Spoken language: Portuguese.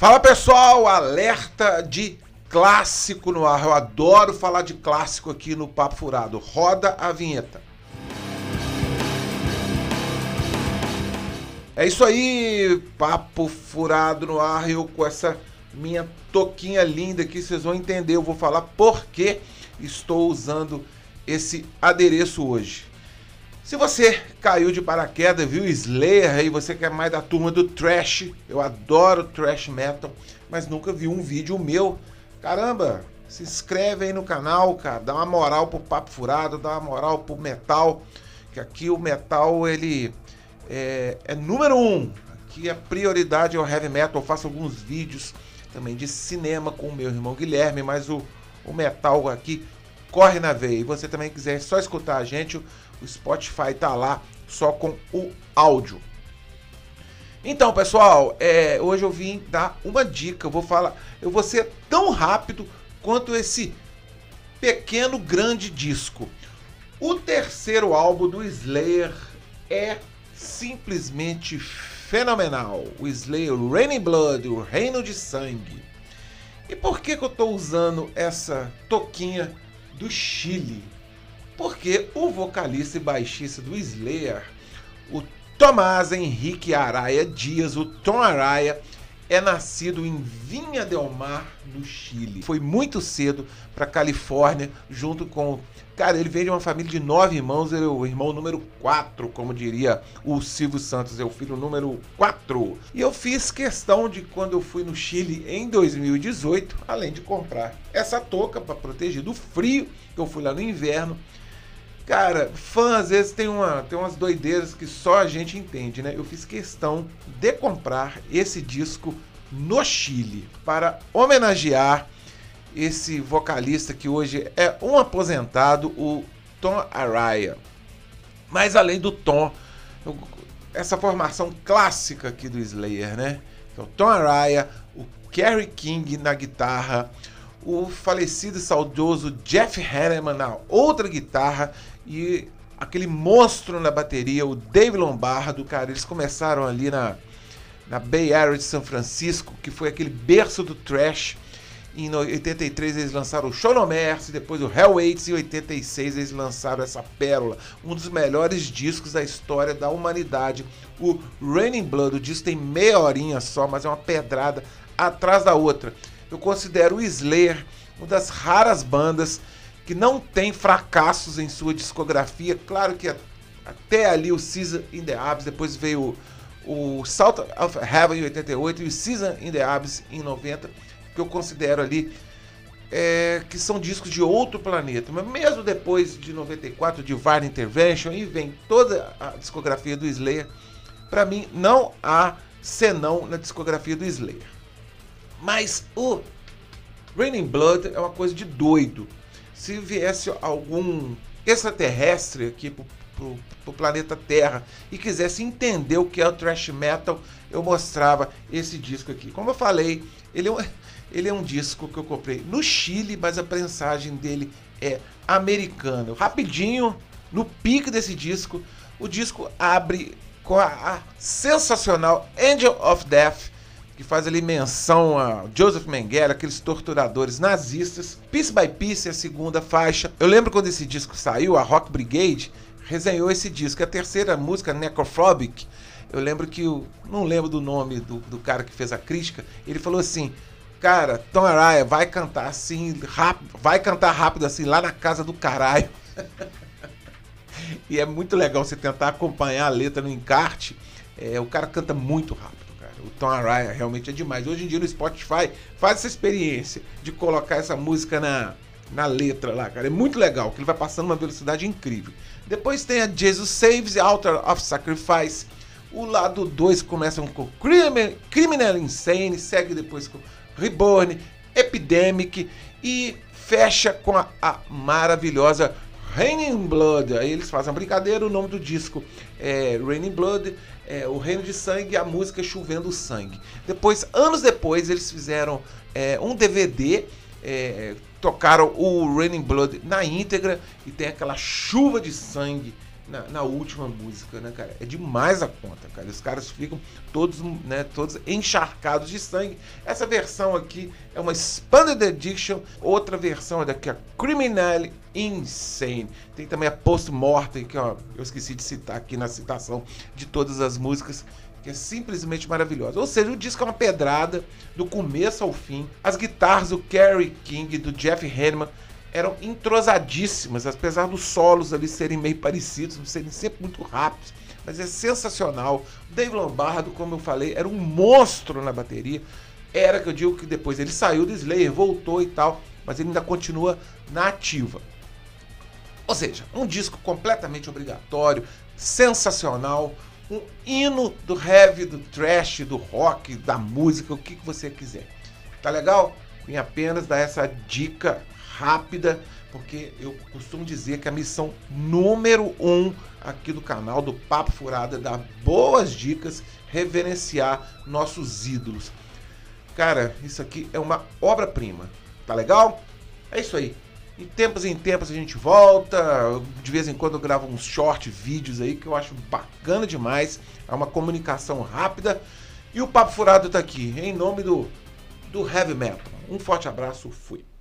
Fala pessoal, alerta de clássico no ar. Eu adoro falar de clássico aqui no Papo Furado. Roda a vinheta. É isso aí, Papo Furado no ar. Eu com essa minha toquinha linda aqui, vocês vão entender. Eu vou falar por que estou usando esse adereço hoje. Se você caiu de paraquedas, viu Slayer aí, você quer mais da turma do trash, eu adoro trash metal, mas nunca viu um vídeo meu. Caramba, se inscreve aí no canal, cara, dá uma moral pro Papo Furado, dá uma moral pro metal, que aqui o metal ele é, é número um. Aqui a prioridade é o heavy metal. Eu faço alguns vídeos também de cinema com o meu irmão Guilherme, mas o, o metal aqui corre na veia. E você também quiser só escutar a gente, o Spotify tá lá só com o áudio. Então, pessoal, é, hoje eu vim dar uma dica. Eu vou falar, eu vou ser tão rápido quanto esse pequeno grande disco. O terceiro álbum do Slayer é simplesmente fenomenal. O Slayer, Raining Blood, o Reino de Sangue. E por que, que eu estou usando essa toquinha do Chile? porque o vocalista e baixista do Slayer, o Tomás Henrique Araia Dias, o Tom Araia, é nascido em Vinha del Mar, no Chile. Foi muito cedo para Califórnia, junto com. Cara, ele veio de uma família de nove irmãos, ele é o irmão número quatro, como diria o Silvio Santos, é o filho número quatro. E eu fiz questão de, quando eu fui no Chile em 2018, além de comprar essa touca para proteger do frio, eu fui lá no inverno, Cara, fã às vezes tem, uma, tem umas doideiras que só a gente entende, né? Eu fiz questão de comprar esse disco no Chile para homenagear esse vocalista que hoje é um aposentado, o Tom Araya. Mas além do Tom, eu, essa formação clássica aqui do Slayer, né? Que é o Tom Araya, o Kerry King na guitarra, o falecido e saudoso Jeff Hanneman na outra guitarra e aquele monstro na bateria, o Dave Lombardo, cara, eles começaram ali na, na Bay Area de São Francisco, que foi aquele berço do trash. Em 83 eles lançaram o Show No Mercy, depois o Hell Waits, e em 86 eles lançaram essa pérola, um dos melhores discos da história da humanidade. O Raining Blood, o disco tem meia horinha só, mas é uma pedrada atrás da outra. Eu considero o Slayer uma das raras bandas que não tem fracassos em sua discografia. Claro que até ali o Season in the Abyss, depois veio o Salt of Heaven em 88 e o Season in the Abyss em 90, que eu considero ali é, que são discos de outro planeta. Mas mesmo depois de 94, de Divine Intervention, e vem toda a discografia do Slayer, para mim não há senão na discografia do Slayer. Mas o Raining Blood é uma coisa de doido se viesse algum extraterrestre aqui pro, pro, pro, planeta Terra e quisesse entender o que é o thrash metal, eu mostrava esse disco aqui. Como eu falei, ele é um, ele é um disco que eu comprei no Chile, mas a prensagem dele é americana. Rapidinho, no pique desse disco, o disco abre com a, a sensacional Angel of Death que faz ali menção a Joseph Mengele, aqueles torturadores nazistas. Piece by Piece é a segunda faixa. Eu lembro quando esse disco saiu, a Rock Brigade resenhou esse disco. A terceira música, Necrophobic, eu lembro que, não lembro do nome do, do cara que fez a crítica, ele falou assim, cara, Tom Araya vai cantar assim, rápido, vai cantar rápido assim, lá na casa do caralho. e é muito legal você tentar acompanhar a letra no encarte. É, o cara canta muito rápido o Tom Araya realmente é demais. Hoje em dia no Spotify faz essa experiência de colocar essa música na, na letra lá, cara. É muito legal, que ele vai passando uma velocidade incrível. Depois tem a Jesus Saves Altar of Sacrifice. O lado 2 começa com Criminal Insane, segue depois com Reborn, Epidemic e fecha com a, a maravilhosa Raining Blood. Aí eles fazem uma brincadeira, o nome do disco é Raining Blood, é, o Reino de Sangue e a música Chovendo Sangue. Depois, anos depois, eles fizeram é, um DVD, é, tocaram o Raining Blood na íntegra e tem aquela chuva de sangue na, na, última música, né, cara? É demais a conta, cara. Os caras ficam todos, né, todos encharcados de sangue. Essa versão aqui é uma Expanded Edition, outra versão é daqui a Criminal Insane. Tem também a Post Mortem, que ó, eu esqueci de citar aqui na citação de todas as músicas que é simplesmente maravilhosa. Ou seja, o disco é uma pedrada do começo ao fim. As guitarras do Kerry King, do Jeff Hanneman, eram entrosadíssimas, apesar dos solos ali serem meio parecidos, serem sempre muito rápidos, mas é sensacional. O Dave Lombardo, como eu falei, era um monstro na bateria. Era que eu digo que depois ele saiu do Slayer, voltou e tal, mas ele ainda continua na ativa. Ou seja, um disco completamente obrigatório, sensacional, um hino do heavy, do trash, do rock, da música, o que, que você quiser. Tá legal? Vim apenas dar essa dica rápida, porque eu costumo dizer que a missão número um aqui do canal do Papo Furada é dar boas dicas, reverenciar nossos ídolos. Cara, isso aqui é uma obra-prima. Tá legal? É isso aí. De tempos em tempos a gente volta. De vez em quando eu gravo uns short vídeos aí que eu acho bacana demais. É uma comunicação rápida. E o Papo Furado tá aqui, em nome do, do Heavy Metal. Um forte abraço, fui.